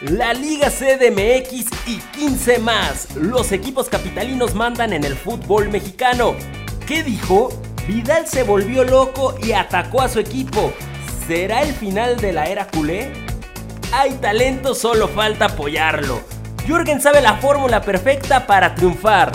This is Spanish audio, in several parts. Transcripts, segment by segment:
la Liga CDMX y 15 más. Los equipos capitalinos mandan en el fútbol mexicano. ¿Qué dijo? Vidal se volvió loco y atacó a su equipo. ¿Será el final de la era culé? Hay talento, solo falta apoyarlo. Jürgen sabe la fórmula perfecta para triunfar.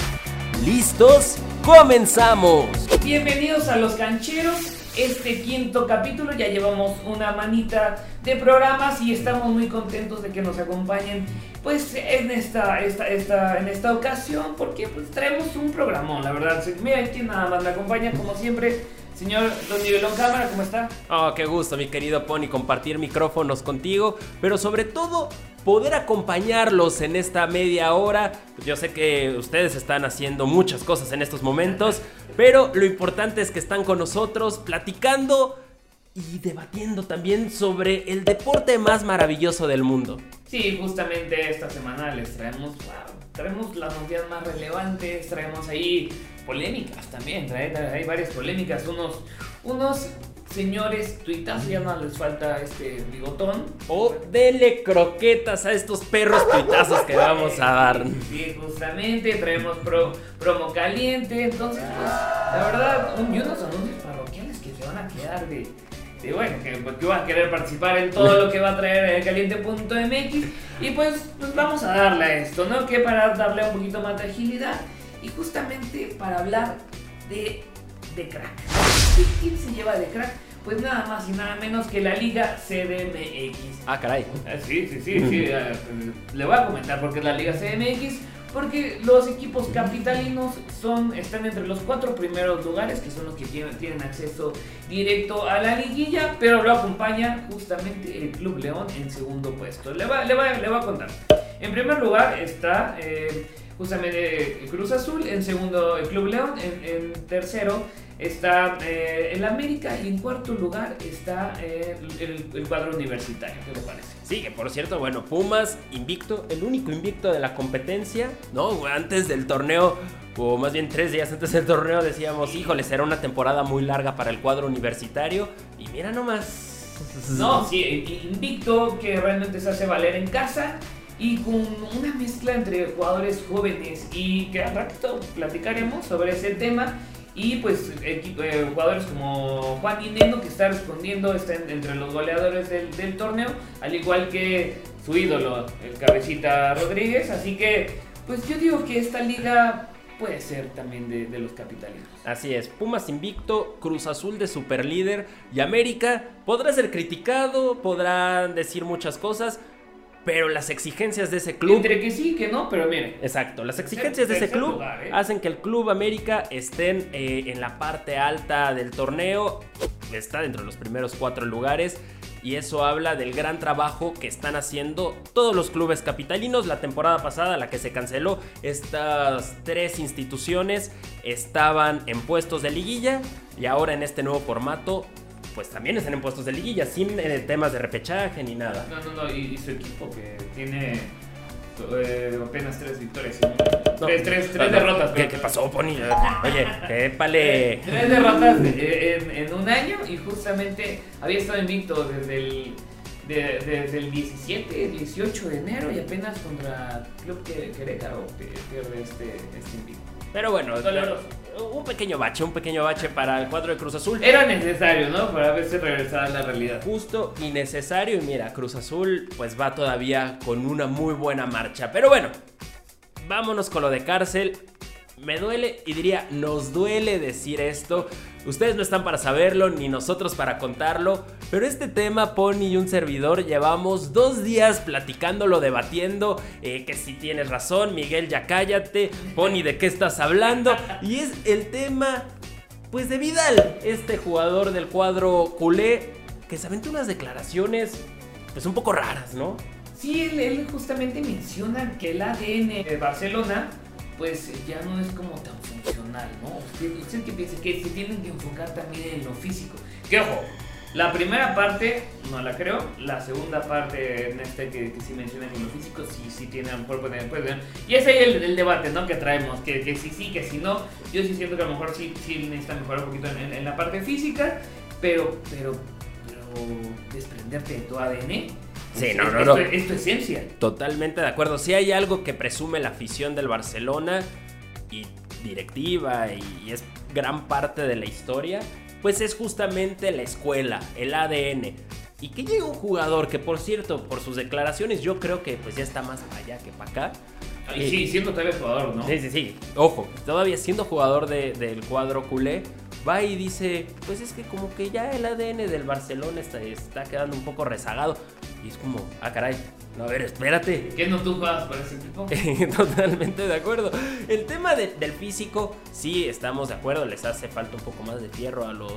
¿Listos? ¡Comenzamos! Bienvenidos a Los Cancheros este quinto capítulo. Ya llevamos una manita de programas y estamos muy contentos de que nos acompañen pues en esta, esta, esta, en esta ocasión porque pues traemos un programón, la verdad. Mira, aquí nada más me acompaña como siempre. Señor Don Nivelón Cámara, ¿cómo está? Oh, qué gusto, mi querido Pony, compartir micrófonos contigo, pero sobre todo poder acompañarlos en esta media hora. Yo sé que ustedes están haciendo muchas cosas en estos momentos, pero lo importante es que están con nosotros platicando y debatiendo también sobre el deporte más maravilloso del mundo. Sí, justamente esta semana les traemos, traemos las noticias más relevantes, traemos ahí polémicas también, hay varias polémicas, unos, unos señores tuitas, ya no les falta este bigotón. O dele croquetas a estos perros tuitazos que vamos a dar. Sí, justamente, traemos promo caliente, entonces, pues, la verdad, un, y unos anuncios parroquiales que se van a quedar de, de bueno, que, pues, que, van a querer participar en todo lo que va a traer caliente.mx. Y pues, pues vamos a darle a esto, ¿no? Que para darle un poquito más de agilidad y justamente para hablar de, de crack. ¿Quién se lleva de crack? Pues nada más y nada menos que la Liga CDMX. Ah, caray. Ah, sí, sí, sí, sí. Ah, le voy a comentar porque es la Liga CDMX. Porque los equipos capitalinos son, están entre los cuatro primeros lugares, que son los que tienen, tienen acceso directo a la liguilla, pero lo acompaña justamente el Club León en segundo puesto. Le voy le va, le va a contar. En primer lugar está eh, justamente Cruz Azul, en segundo el Club León, en, en tercero está eh, el América y en cuarto lugar está eh, el, cuadro universitario. ¿Qué le parece? Sí, que por cierto, bueno, Pumas invicto, el único invicto de la competencia, ¿no? Antes del torneo, o más bien tres días antes del torneo, decíamos, híjole, será una temporada muy larga para el cuadro universitario. Y mira nomás. No, sí, invicto que realmente se hace valer en casa y con una mezcla entre jugadores jóvenes y que al ratito platicaremos sobre ese tema y pues eh, jugadores como Juan Neno que está respondiendo, está entre los goleadores del, torneo, al igual que su ídolo, el cabecita Rodríguez. Así que, pues yo digo que esta liga puede ser también de, de, los capitalinos. Así es, Pumas invicto, Cruz Azul de superlíder y América podrá ser criticado, podrán decir muchas cosas, pero las exigencias de ese club. Entre que sí, que no, pero miren. Exacto, las exigencias de ese club ¿eh? hacen que el Club América estén eh, en la parte alta del torneo. Está dentro de los primeros cuatro lugares. Y eso habla del gran trabajo que están haciendo todos los clubes capitalinos. La temporada pasada, la que se canceló, estas tres instituciones estaban en puestos de liguilla. Y ahora en este nuevo formato pues también están en puestos de liguilla, sin eh, temas de repechaje ni nada. No, no, no, y, su equipo que tiene eh, apenas tres victorias. tres, tres, tres derrotas. ¿Qué, ¿Qué, pasó, Pony? Oye, épale. tres derrotas en, en, un año y justamente había estado invicto desde el, desde el 17, 18 de enero y apenas contra Club Querétaro pierde este, este invicto. Pero bueno, un pequeño bache, un pequeño bache para el cuadro de Cruz Azul. Era necesario, ¿no? Para verse regresar a la realidad. Justo y necesario. Y mira, Cruz Azul pues va todavía con una muy buena marcha. Pero bueno, vámonos con lo de cárcel. Me duele y diría, nos duele decir esto. Ustedes no están para saberlo, ni nosotros para contarlo. Pero este tema, Pony y un servidor, llevamos dos días platicándolo, debatiendo. Eh, que si tienes razón, Miguel, ya cállate. Pony, ¿de qué estás hablando? Y es el tema, pues de Vidal, este jugador del cuadro culé, que se aventó unas declaraciones, pues un poco raras, ¿no? Sí, él, él justamente menciona que el ADN de Barcelona pues ya no es como tan funcional, ¿no? Usted, que piensa que se tienen que enfocar también en lo físico. Que ojo, la primera parte no la creo, la segunda parte en que, que sí mencionan en lo físico, sí, sí tiene a lo mejor pueden, pueden Y ese es el, debate, ¿no? Que traemos, que, que sí, sí, que si no. Yo sí siento que a lo mejor sí, sí necesita mejorar un poquito en, la parte física, pero, pero, pero desprenderte de tu ADN Sí, no, no, no. tu- Es tu esencia. Totalmente de acuerdo. Si hay algo que presume la afición del Barcelona y directiva y, es gran parte de la historia, pues es justamente la escuela, el ADN. Y que llegue un jugador que, por cierto, por sus declaraciones, yo creo que pues ya está más para allá que para acá. Y Eh, sí, siendo todavía jugador, ¿no? Sí, sí, sí. Ojo, todavía siendo jugador de- del cuadro culé, va y dice, pues es que como que ya el ADN del Barcelona está, está quedando un poco rezagado. Y es como, ah, caray, no, a ver, espérate. ¿Qué no tú juegas para ese equipo? Totalmente de acuerdo. El tema de- del físico, sí, estamos de acuerdo, les hace falta un poco más de fierro a los,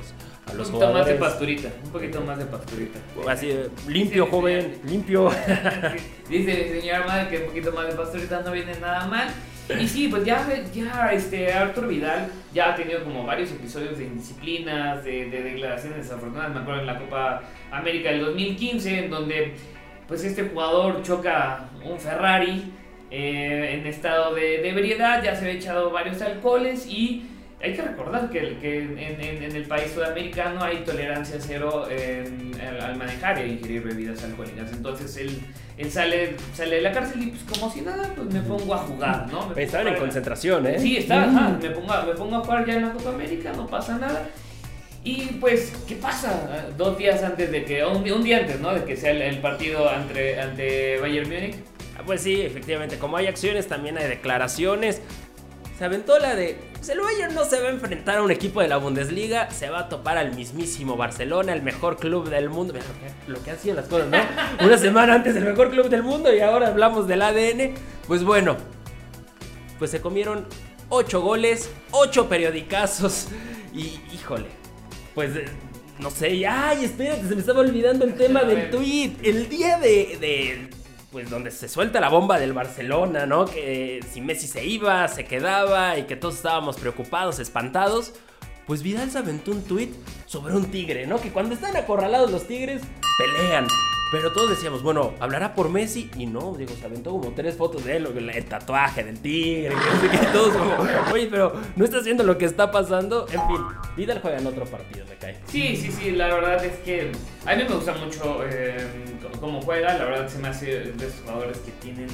a los un poquito más de jugadores. pasturita. Un poquito más de pasturita. Así, limpio, Sí, joven, limpio. Dice mi señora madre que un poquito más de pastorita no viene nada mal. Y sí, pues ya, ya este, Arturo Vidal ya ha tenido como varios episodios de indisciplinas, de, de declaraciones desafortunadas. Me acuerdo en la Copa América del 2015, en donde pues este jugador choca un Ferrari eh, en estado de, de ebriedad, ya se había echado varios alcoholes y hay que recordar que, que en, en- en el país sudamericano hay tolerancia cero en- al, manejar e ingerir bebidas alcohólicas. Entonces él, él sale, sale de la cárcel y pues como si nada, pues me pongo a jugar, ¿no? Me Estaban en concentración, ¿eh? Sí, estaba, ajá, me, pongo a, me pongo a jugar ya en la Copa América, no pasa nada. Y pues, ¿qué pasa? Dos días antes de que, un, día- un día antes, ¿no? De que sea el, el partido ante, ante Bayern Múnich. Ah, Pues sí, efectivamente, como hay acciones, también hay declaraciones. Se aventó la de. Pues el Bayern no se va a enfrentar a un equipo de la Bundesliga, se va a topar al mismísimo Barcelona, el mejor club del mundo. Lo que, lo que han sido las cosas, ¿no? Una semana antes el mejor club del mundo y ahora hablamos del ADN. Pues bueno, pues se comieron 8 goles, 8 periodicazos y híjole, pues eh, no sé, ay, espérate, se me estaba olvidando el tema del tweet. El día de, de, pues donde se suelta la bomba del Barcelona, ¿no? Que si Messi se iba, se quedaba y que todos estábamos preocupados, espantados. Pues Vidal se aventó un tweet sobre un tigre, ¿no? Que cuando están acorralados los tigres, pelean. Pero todos decíamos, bueno, hablará por Messi. Y no, digo, se aventó como tres fotos de él, el tatuaje del tigre, que qué, todos como, oye, pero no estás viendo lo que está pasando. En fin, Vidal juega en otro partido, me cae. Sí, sí, sí, la verdad es que a mí me gusta mucho eh, cómo juega, la verdad se me hace de esos jugadores que tienen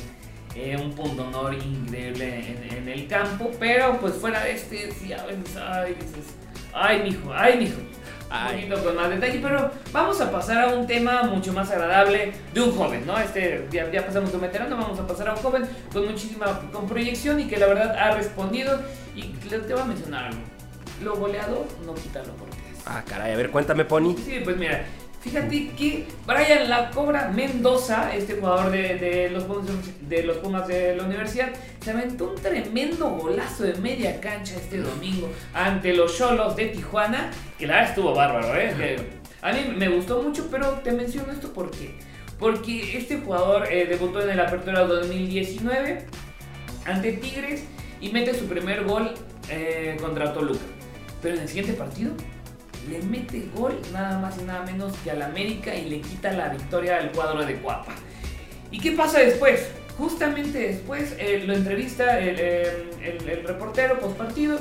eh, un punto honor increíble en, en el campo, pero pues fuera de este, sí, a veces, ay, dices, ay, mijo, ay, mijo. Un Ay. poquito con más detalle, pero vamos a pasar a un tema mucho más agradable de un joven, ¿no? Este, ya, ya pasamos de un veterano, vamos a pasar a un joven con muchísima con proyección y que la verdad ha respondido. Y te voy a mencionar algo: lo goleador no quita lo. Ah, caray, a ver, cuéntame, Pony. Sí, pues mira, fíjate que Brian La Cobra Mendoza, este jugador de, de los Pumas, de los Pumas de la universidad, se aventó un tremendo golazo de media cancha este domingo ante los Cholos de Tijuana, que la verdad estuvo bárbaro, ¿eh? Que a mí me gustó mucho, pero te menciono esto por qué. Porque este jugador eh, debutó en el Apertura 2019 ante Tigres y mete su primer gol eh, contra Toluca. Pero en el siguiente partido le mete gol nada más y nada menos que al América y le quita la victoria al cuadro de Cuapa. ¿Y qué pasa después? Justamente después eh, lo entrevista el, eh, reportero post partido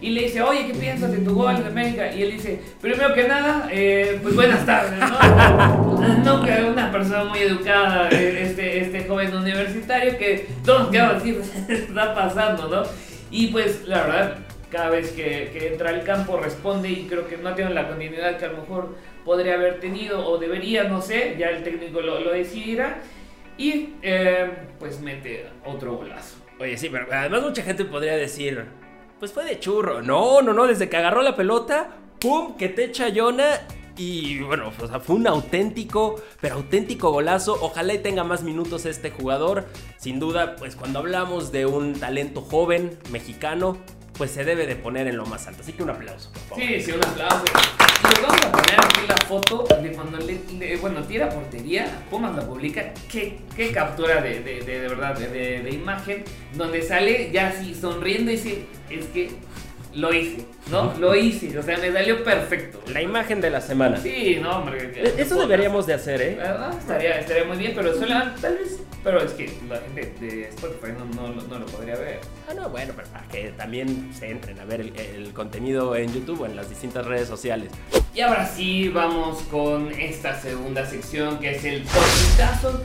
y le dice, oye, ¿qué piensas de tu gol de América? Y él dice, primero que nada, eh, pues buenas tardes, ¿no? no, que una persona muy educada, este, este joven universitario que todos quedamos así, está pasando, ¿no? Y pues la verdad, cada vez que, entra al campo responde y creo que no tiene la continuidad que a lo mejor podría haber tenido o debería, no sé, ya el técnico lo, lo decidirá. Y eh, pues mete otro golazo. Oye, sí, pero además mucha gente podría decir, pues fue de churro. No, no, no, desde que agarró la pelota, ¡pum! que te echa Yona. Y bueno, o sea, fue un auténtico, pero auténtico golazo. Ojalá y tenga más minutos este jugador. Sin duda, pues cuando hablamos de un talento joven mexicano, pues se debe de poner en lo más alto. Así que un aplauso, por favor. Sí, sí, un aplauso. Y les vamos a poner aquí la foto de cuando le, le- bueno, tira portería, Pumas la publica, qué, qué captura de, de, de, de verdad, de, de- imagen, donde sale ya así sonriendo y dice, es que lo hice, ¿no? Lo hice, o sea, me salió perfecto. La imagen de la semana. Sí, no, hombre. Eso deberíamos de hacer, ¿eh? Ah, estaría, estaría muy bien, pero solo, tal vez pero es que la gente de Spotify no, no, lo podría ver. Ah, no, bueno, pero para que también se entren a ver el, contenido en YouTube o en las distintas redes sociales. Y ahora sí, vamos con esta segunda sección que es el Topitazo.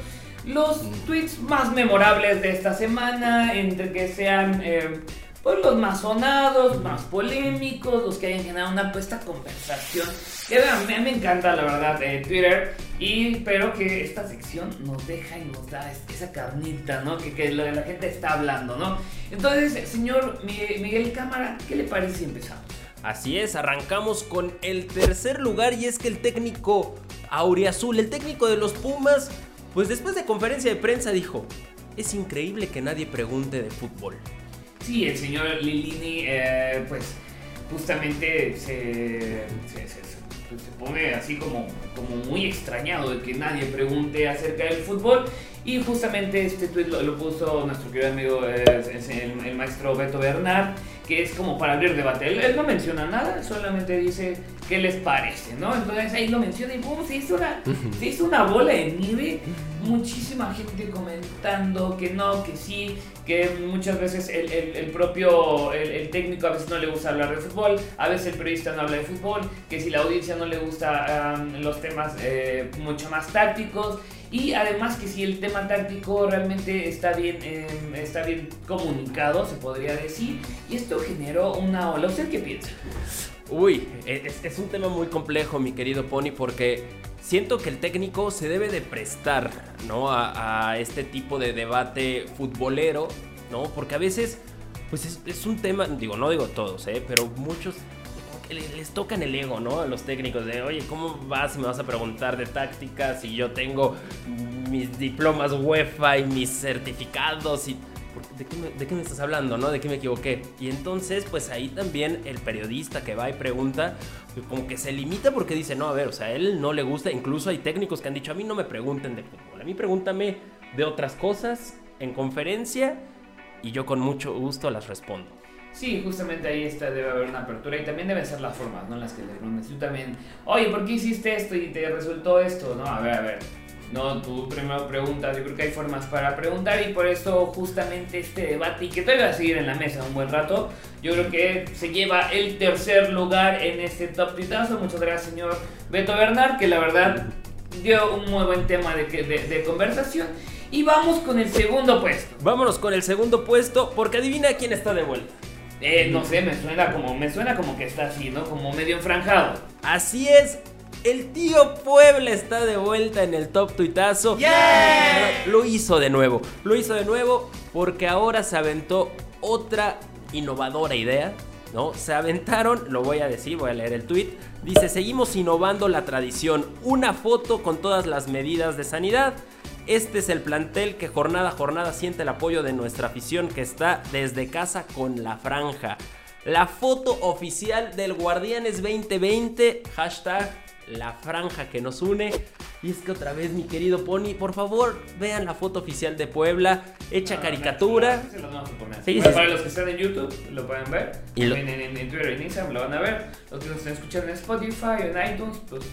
Los mm. tweets más memorables de esta semana, entre que sean... Eh, pues los más sonados, más polémicos, los que hayan generado una puesta conversación. Que a mí me encanta la verdad de Twitter. Y pero que esta sección nos deja y nos da esa carnita, ¿no? Que, la gente está hablando, ¿no? Entonces, señor Miguel Cámara, ¿qué le parece si empezamos? Así es, arrancamos con el tercer lugar y es que el técnico Auriazul, el técnico de los Pumas, pues después de conferencia de prensa dijo, es increíble que nadie pregunte de fútbol. Sí, el señor Lilini, eh, pues justamente se, pues, se, pone así como, como muy extrañado de que nadie pregunte acerca del fútbol. Y justamente este tweet lo, puso nuestro querido amigo, el, el, maestro Beto Bernard, que es como para abrir debate. Él, no menciona nada, solamente dice qué les parece, ¿no? Entonces ahí lo menciona y boom, se hizo una, se hizo una bola de nieve. Muchísima gente comentando que no, que sí, que muchas veces el, el, propio el, técnico a veces no le gusta hablar de fútbol, a veces el periodista no habla de fútbol, que si la audiencia no le gusta los temas eh, mucho más tácticos y además que si el tema táctico realmente está bien, em, está bien comunicado, se podría decir, y esto generó una ola. ¿Usted qué piensa? Uy, e, es, un tema muy complejo, mi querido Pony, porque siento que el técnico se debe de prestar, ¿no? A, este tipo de debate futbolero, ¿no? Porque a veces, pues es, es un tema, digo, no digo todos, ¿eh? Pero muchos les tocan el ego, ¿no? A los técnicos de, oye, ¿cómo vas y me vas a preguntar de tácticas si yo tengo mis diplomas UEFA y mis certificados y... ¿De qué, me, ¿De qué, me, estás hablando, no? ¿De qué me equivoqué? Y entonces, pues ahí también el periodista que va y pregunta, pues, como que se limita porque dice, no, a ver, o sea, a él no le gusta, incluso hay técnicos que han dicho, a mí no me pregunten de fútbol, a mí pregúntame de otras cosas en conferencia y yo con mucho gusto las respondo. Sí, justamente ahí está, debe haber una apertura y también deben ser las formas, ¿no? Las que le preguntas. Tú también, oye, ¿por qué hiciste esto y te resultó esto? No, a ver, a ver. No, tú primero preguntas, yo creo que hay formas para preguntar y por eso justamente este debate y que todavía va a seguir en la mesa un buen rato, yo creo que se lleva el tercer lugar en este top titazo. Muchas gracias señor Beto Bernard, que la verdad dio un muy buen tema de, de, de conversación. Y vamos con el segundo puesto. Vámonos con el segundo puesto porque adivina quién está de vuelta. Eh, no sé, me suena como, me suena como que está así, ¿no? Como medio enfranjado. Así es. El tío Puebla está de vuelta en el top tuitazo. ¡Yeah! Lo hizo de nuevo. Lo hizo de nuevo porque ahora se aventó otra innovadora idea. ¿No? Se aventaron, lo voy a decir, voy a leer el tweet. Dice: Seguimos innovando la tradición. Una foto con todas las medidas de sanidad. Este es el plantel que jornada a jornada siente el apoyo de nuestra afición que está desde casa con la franja. La foto oficial del Guardianes 2020, hashtag la franja que nos une. Y es que otra vez, mi querido Pony, por favor, vean la foto oficial de Puebla, hecha ah, caricatura. Sí, a poner. Para los que están en YouTube, lo pueden ver. Y También en, en, Twitter y en Instagram lo van a ver. Los que nos están escuchando en Spotify o en iTunes, pues,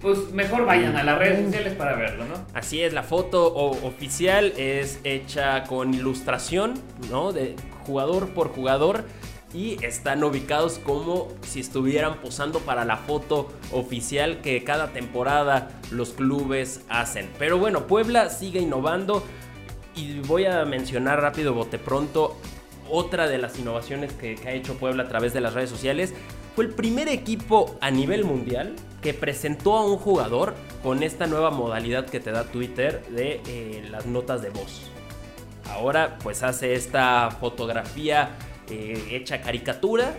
pues mejor vayan a las redes sociales para verlo, ¿no? Así es, la foto oficial es hecha con ilustración, ¿no? De jugador por jugador y están ubicados como si estuvieran posando para la foto oficial que cada temporada los clubes hacen. Pero bueno, Puebla sigue innovando y voy a mencionar rápido, bote pronto, otra de las innovaciones que, ha hecho Puebla a través de las redes sociales. Fue el primer equipo a nivel mundial que presentó a un jugador con esta nueva modalidad que te da Twitter de eh, las notas de voz. Ahora pues hace esta fotografía eh, hecha caricatura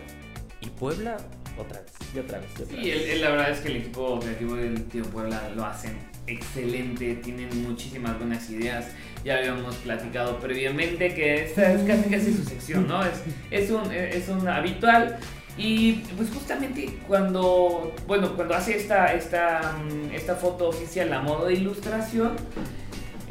y Puebla otra vez, y otra vez. sí, la verdad es que el equipo creativo del Tío Puebla lo hacen excelente, tienen muchísimas buenas ideas. Ya habíamos platicado previamente que esta es casi, casi su sección, ¿no? Es, es, un, es un habitual. Y pues justamente cuando, bueno, cuando hace esta, esta, esta foto oficial a modo de ilustración,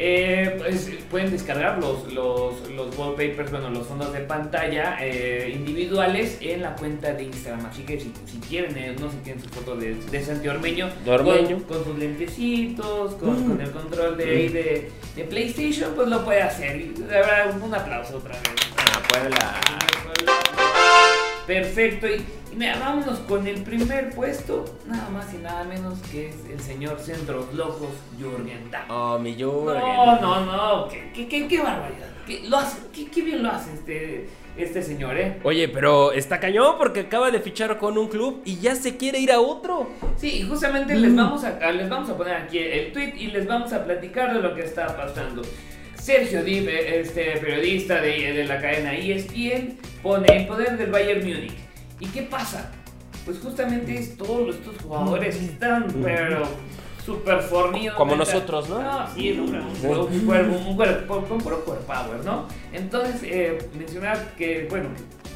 Eh, pues, pueden descargar los, los, los, wallpapers, bueno, los fondos de pantalla eh, individuales en la cuenta de Instagram. Así que si, si quieren, eh, no sé, tienen su foto de, de Santi Ormeño, Ormeño. Con, sus lentecitos, con, con el control de, de, de, PlayStation, pues lo puede hacer. Verdad, un aplauso otra vez. A Puebla. Perfecto. Y mira, vámonos con el primer puesto, nada más y nada menos que es el señor Centros Locos Jürgen Damm. Oh, mi Jürgen. No, no, no, qué, qué, qué barbaridad. Qué, lo hace, qué, qué, bien lo hace este, este señor, ¿eh? Oye, pero está cañón porque acaba de fichar con un club y ya se quiere ir a otro. Sí, justamente les, vamos a, les vamos a poner aquí el tweet y les vamos a platicar de lo que está pasando. Sergio Dib, este periodista de, de la cadena ESPN, pone el poder del Bayern Múnich. ¿Y qué pasa? Pues justamente es todos estos jugadores que están, pero súper fornidos. Como nosotros, ¿no? No, sí, un, un, cuerpo, un cuerpo, con puro core power, ¿no? Entonces, eh, mencionar que, bueno,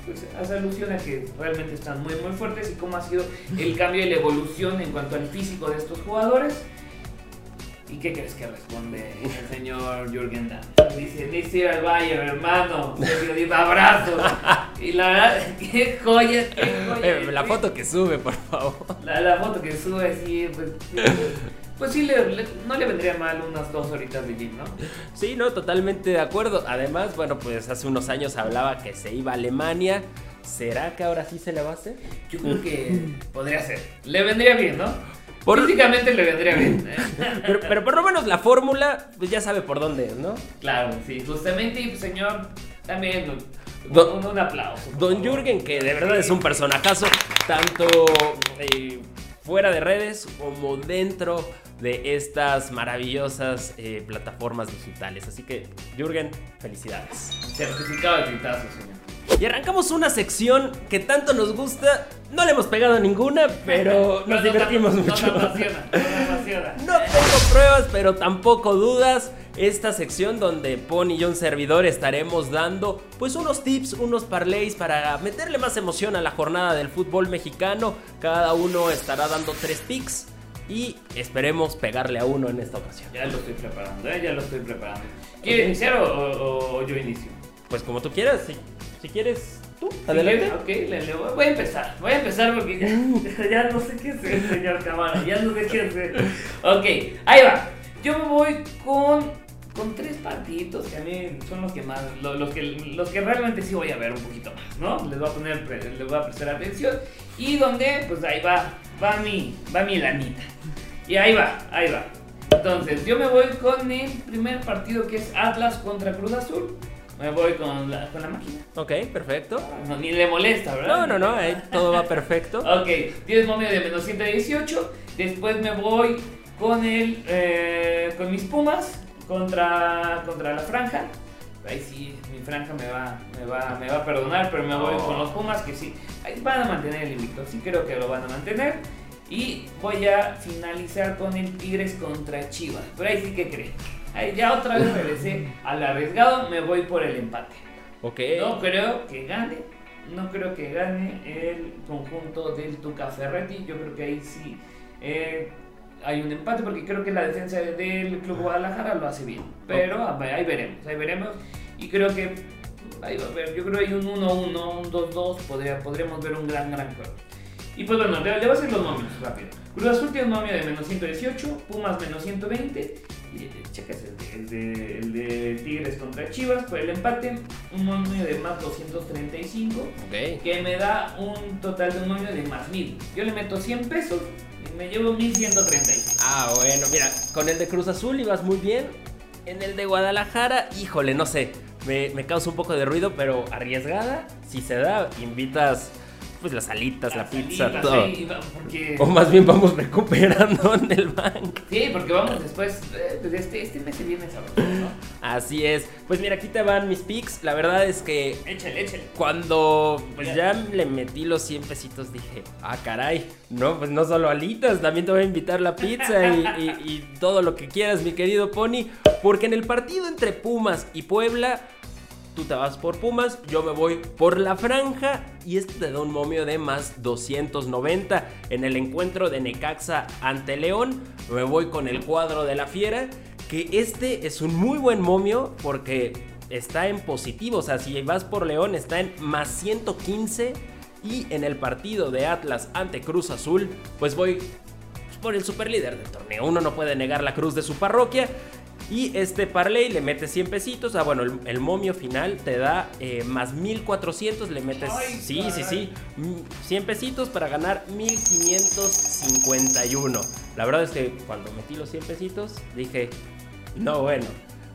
pues hace alusión a que realmente están muy, muy fuertes y cómo ha sido el cambio y la evolución en cuanto al físico de estos jugadores. ¿Y qué crees que responde el señor Jürgen Damm? Dice, dice al Bayern, hermano. Dice, abrazos. Y la verdad, qué joya, qué joya. Eh, la foto que sube, por favor. La, la foto que sube, sí, pues... Pues sí, le, le, no le vendría mal unas dos horitas de gym, ¿no? Sí, no, totalmente de acuerdo. Además, bueno, pues hace unos años hablaba que se iba a Alemania. ¿Será que ahora sí se le va a hacer? Yo creo que podría ser. Le vendría bien, ¿no? Por... Físicamente le vendría bien. ¿eh? pero, pero, por lo menos la fórmula, pues ya sabe por dónde, ¿no? Claro, sí, justamente, y señor, también Don, un, un, aplauso. Don. Jürgen, que de verdad es un personajazo, tanto eh, fuera de redes como dentro de estas maravillosas eh, plataformas digitales. Así que, Jürgen, felicidades. Certificado de tintazo, señor. Y arrancamos una sección que tanto nos gusta. No le hemos pegado ninguna, pero nos no, divertimos no, mucho. No apasiona, no apasiona. No tengo pruebas, pero tampoco dudas. Esta sección donde Pony y un servidor estaremos dando pues unos tips, unos parlays para meterle más emoción a la jornada del fútbol mexicano. Cada uno estará dando tres picks y esperemos pegarle a uno en esta ocasión. Ya lo estoy preparando, ¿eh? ya lo estoy preparando. ¿Quieres okay. iniciar o, o, o, yo inicio? Pues como tú quieras, si, si quieres tú, adelante. Ok, le, le voy, voy, a empezar, voy a empezar porque ya, ya no sé qué hacer, señor Camara, ya no sé qué hacer. Ok, ahí va. Yo me voy con con tres partiditos que a mí son los que más, los, los, que, los que realmente sí voy a ver un poquito más, ¿no? Les voy a poner, les voy a prestar atención y donde, pues ahí va, va mi, va mi lanita. Y ahí va, ahí va. Entonces, yo me voy con el primer partido que es Atlas contra Cruz Azul. Me voy con la, con la máquina. Ok, perfecto. No, ni le molesta, ¿verdad? No, no, no, ahí todo va perfecto. ok, tienes momio de menos 118. Después me voy con el, eh, con mis Pumas contra, contra la franja. Ahí sí, mi franja me va, me va, me va a perdonar, pero me voy oh. con los Pumas que sí, ahí van a mantener el invicto, sí creo que lo van a mantener. Y voy a finalizar con el Tigres contra Chivas. Pero ahí sí que creen. Ahí ya otra vez regresé al arriesgado, me voy por el empate. Ok. No creo que gane, no creo que gane el conjunto del Tuca Ferretti. Yo creo que ahí sí eh, hay un empate porque creo que la defensa del Club Guadalajara lo hace bien. Pero okay. ahí veremos, ahí veremos. Y creo que ahí va a ver, yo creo que hay un 1-1, un 2-2, podría, podríamos ver un gran, gran juego. Y pues bueno, le, le voy a hacer los números rápido. Cruz Azul tiene un nomio de menos 118, Pumas menos 120. Y checas el de, el, de, el de Tigres contra Chivas por el empate, un nomio de más 235, okay. que me da un total de un nomio de más 1000. Yo le meto 100 pesos me llevo 1135. Ah, bueno, mira, con el de Cruz Azul ibas muy bien. En el de Guadalajara, híjole, no sé, me, me causa un poco de ruido, pero arriesgada, si se da, invitas pues las alitas, las la pizza, alitas, todo. Sí, porque... O más bien vamos recuperando en el banco. Sí, porque vamos después, eh, pues este, este mes se viene sabroso, ¿no? Así es. Pues mira, aquí te van mis picks. La verdad es que... Échale, échale. Cuando pues ya. ya le metí los 100 pesitos dije, ah, caray, no, pues no solo alitas, también te voy a invitar la pizza y, y, y todo lo que quieras, mi querido Pony. Porque en el partido entre Pumas y Puebla tú te vas por Pumas, yo me voy por la franja y este te da un momio de más 290. En el encuentro de Necaxa ante León, me voy con el cuadro de la fiera que este es un muy buen momio porque está en positivo. O sea, si vas por León está en más 115 y en el partido de Atlas ante Cruz Azul, pues voy por el superlíder del torneo. Uno no puede negar la cruz de su parroquia. Y este parlay le metes 100 pesitos. Ah, bueno, el, momio final te da eh, más 1400. Le metes. sí, sí, sí. 100 mm, pesitos para ganar 1551. La verdad es que cuando metí los 100 pesitos dije. No, bueno.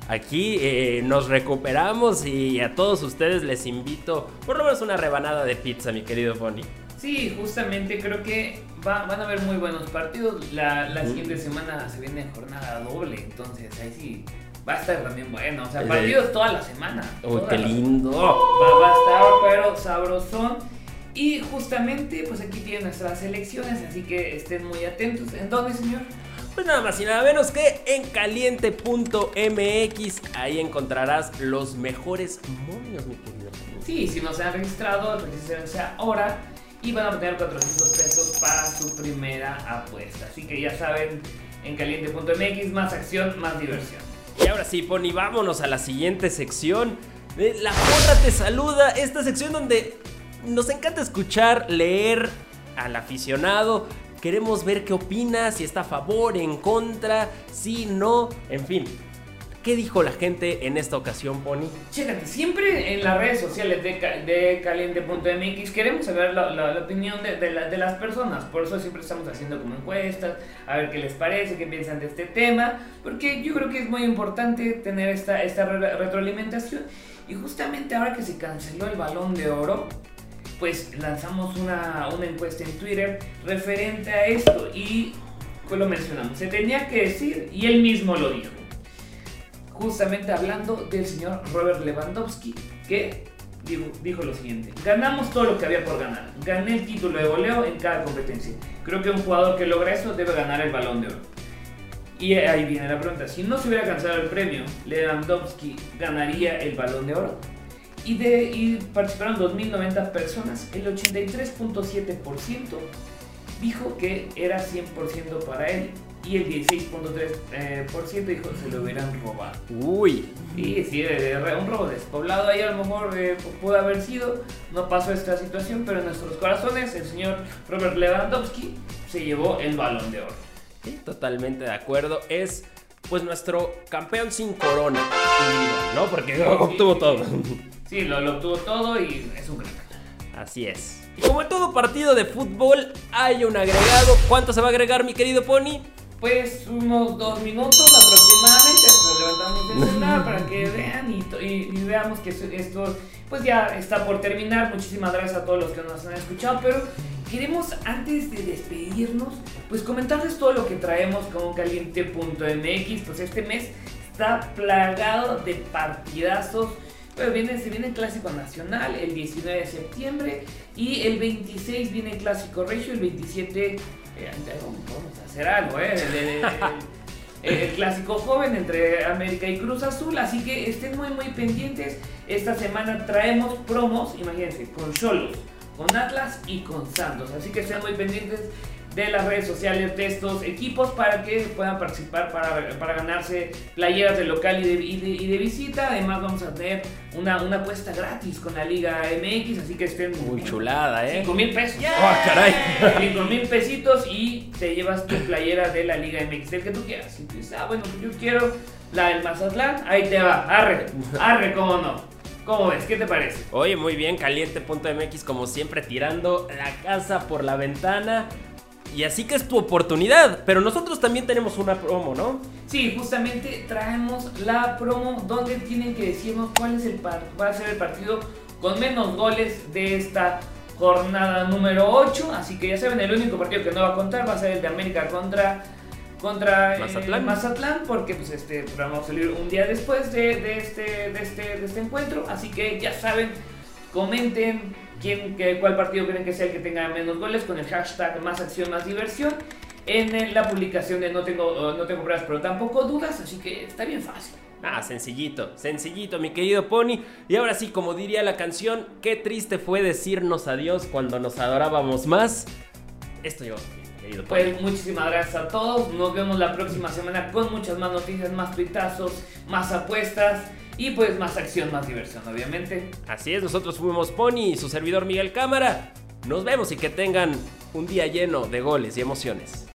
Aquí eh, nos recuperamos y a todos ustedes les invito por lo menos una rebanada de pizza, mi querido Fonny. Sí, justamente creo que van a haber muy buenos partidos. La, la siguiente semana se viene jornada doble, entonces ahí sí va a estar también bueno. O sea, partidos toda la semana. Uy, qué lindo. Va, va, a estar, pero sabrosón. Y justamente, pues aquí tienen nuestras elecciones, así que estén muy atentos. ¿En dónde, señor? Pues nada más y nada menos que en caliente.mx. Ahí encontrarás los mejores momios, mi querido. Sí, si no se han registrado, regístrense ahora y van a obtener 400 pesos para su primera apuesta. Así que ya saben, en caliente.mx, más acción, más diversión. Y ahora sí, Pony, vámonos a la siguiente sección. La porra te saluda, esta sección donde nos encanta escuchar, leer al aficionado. Queremos ver qué opina, si está a favor, en contra, si no, en fin. ¿Qué dijo la gente en esta ocasión, Pony? Chécate, siempre en las redes sociales de, caliente.mx queremos saber la, opinión de, las personas. Por eso siempre estamos haciendo como encuestas, a ver qué les parece, qué piensan de este tema. Porque yo creo que es muy importante tener esta, esta retroalimentación. Y justamente ahora que se canceló el balón de oro, pues lanzamos una, una encuesta en Twitter referente a esto. Y pues lo mencionamos. Se tenía que decir y él mismo lo dijo justamente hablando del señor Robert Lewandowski, que dijo, lo siguiente, ganamos todo lo que había por ganar, gané el título de goleo en cada competencia, creo que un jugador que logra eso debe ganar el balón de oro. Y ahí viene la pregunta, si no se hubiera alcanzado el premio, Lewandowski ganaría el balón de oro. Y, de, y participaron 2.090 personas, el 83.7% dijo que era 100% para él y el 16.3% eh, dijo se lo hubieran robado. Uy. Sí, sí, un robo despoblado ahí a lo mejor eh, pudo haber sido, no pasó esta situación, pero en nuestros corazones el señor Robert Lewandowski se llevó el balón de oro. Sí, totalmente de acuerdo, es pues nuestro campeón sin corona, ¿no? Porque obtuvo todo. Sí, lo, lo obtuvo todo y es un crack. Así es. Y como en todo partido de fútbol hay un agregado, ¿cuánto se va a agregar mi querido Pony? pues unos dos minutos aproximadamente, pues levantamos el celular para que vean y, veamos que esto pues ya está por terminar. Muchísimas gracias a todos los que nos han escuchado, pero queremos antes de despedirnos, pues comentarles todo lo que traemos con caliente.mx, pues este mes está plagado de partidazos. Pero viene, se viene el Clásico Nacional el 19 de septiembre y el 26 viene el Clásico Regio, el 27 vamos a hacer algo, ¿eh? El, clásico joven entre América y Cruz Azul, así que estén muy muy pendientes. Esta semana traemos promos, imagínense, con Cholos, con Atlas y con Santos, así que estén muy pendientes de las redes sociales de estos equipos para que puedan participar para, para ganarse playeras de local y de, y de, visita. Además vamos a tener una, una apuesta gratis con la Liga MX, así que estén muy chulada, ¿eh? 5 mil pesos. ¡Oh, caray! 5 mil pesitos y te llevas tu playera de la Liga MX, del que tú quieras. Si dices, ah, bueno, yo quiero la del Mazatlán, ahí te va, arre, arre, cómo no. ¿Cómo ves? ¿Qué te parece? Oye, muy bien, caliente.mx como siempre tirando la casa por la ventana. Y así que es tu oportunidad. Pero nosotros también tenemos una promo, ¿no? Sí, justamente traemos la promo donde tienen que decirnos cuál es el va a ser el partido con menos goles de esta jornada número 8. Así que ya saben, el único partido que no va a contar va a ser el de América contra contra eh, Mazatlán. Mazatlán porque pues este vamos a salir un día después de, de, este, de, este, de este encuentro así que ya saben comenten quién, qué, cuál partido creen que sea el que tenga menos goles con el hashtag más acción, más diversión en la publicación de no tengo, no tengo pruebas pero tampoco dudas, así que está bien fácil. Ah, sencillito, sencillito, mi querido Pony. Y ahora sí, como diría la canción, qué triste fue decirnos adiós cuando nos adorábamos más. Esto llegó. Pues muchísimas gracias a todos. Nos vemos la próxima semana con muchas más noticias, más tuitazos, más apuestas y pues más acción, más diversión, obviamente. Así es, nosotros fuimos Pony y su servidor Miguel Cámara. Nos vemos y que tengan un día lleno de goles y emociones.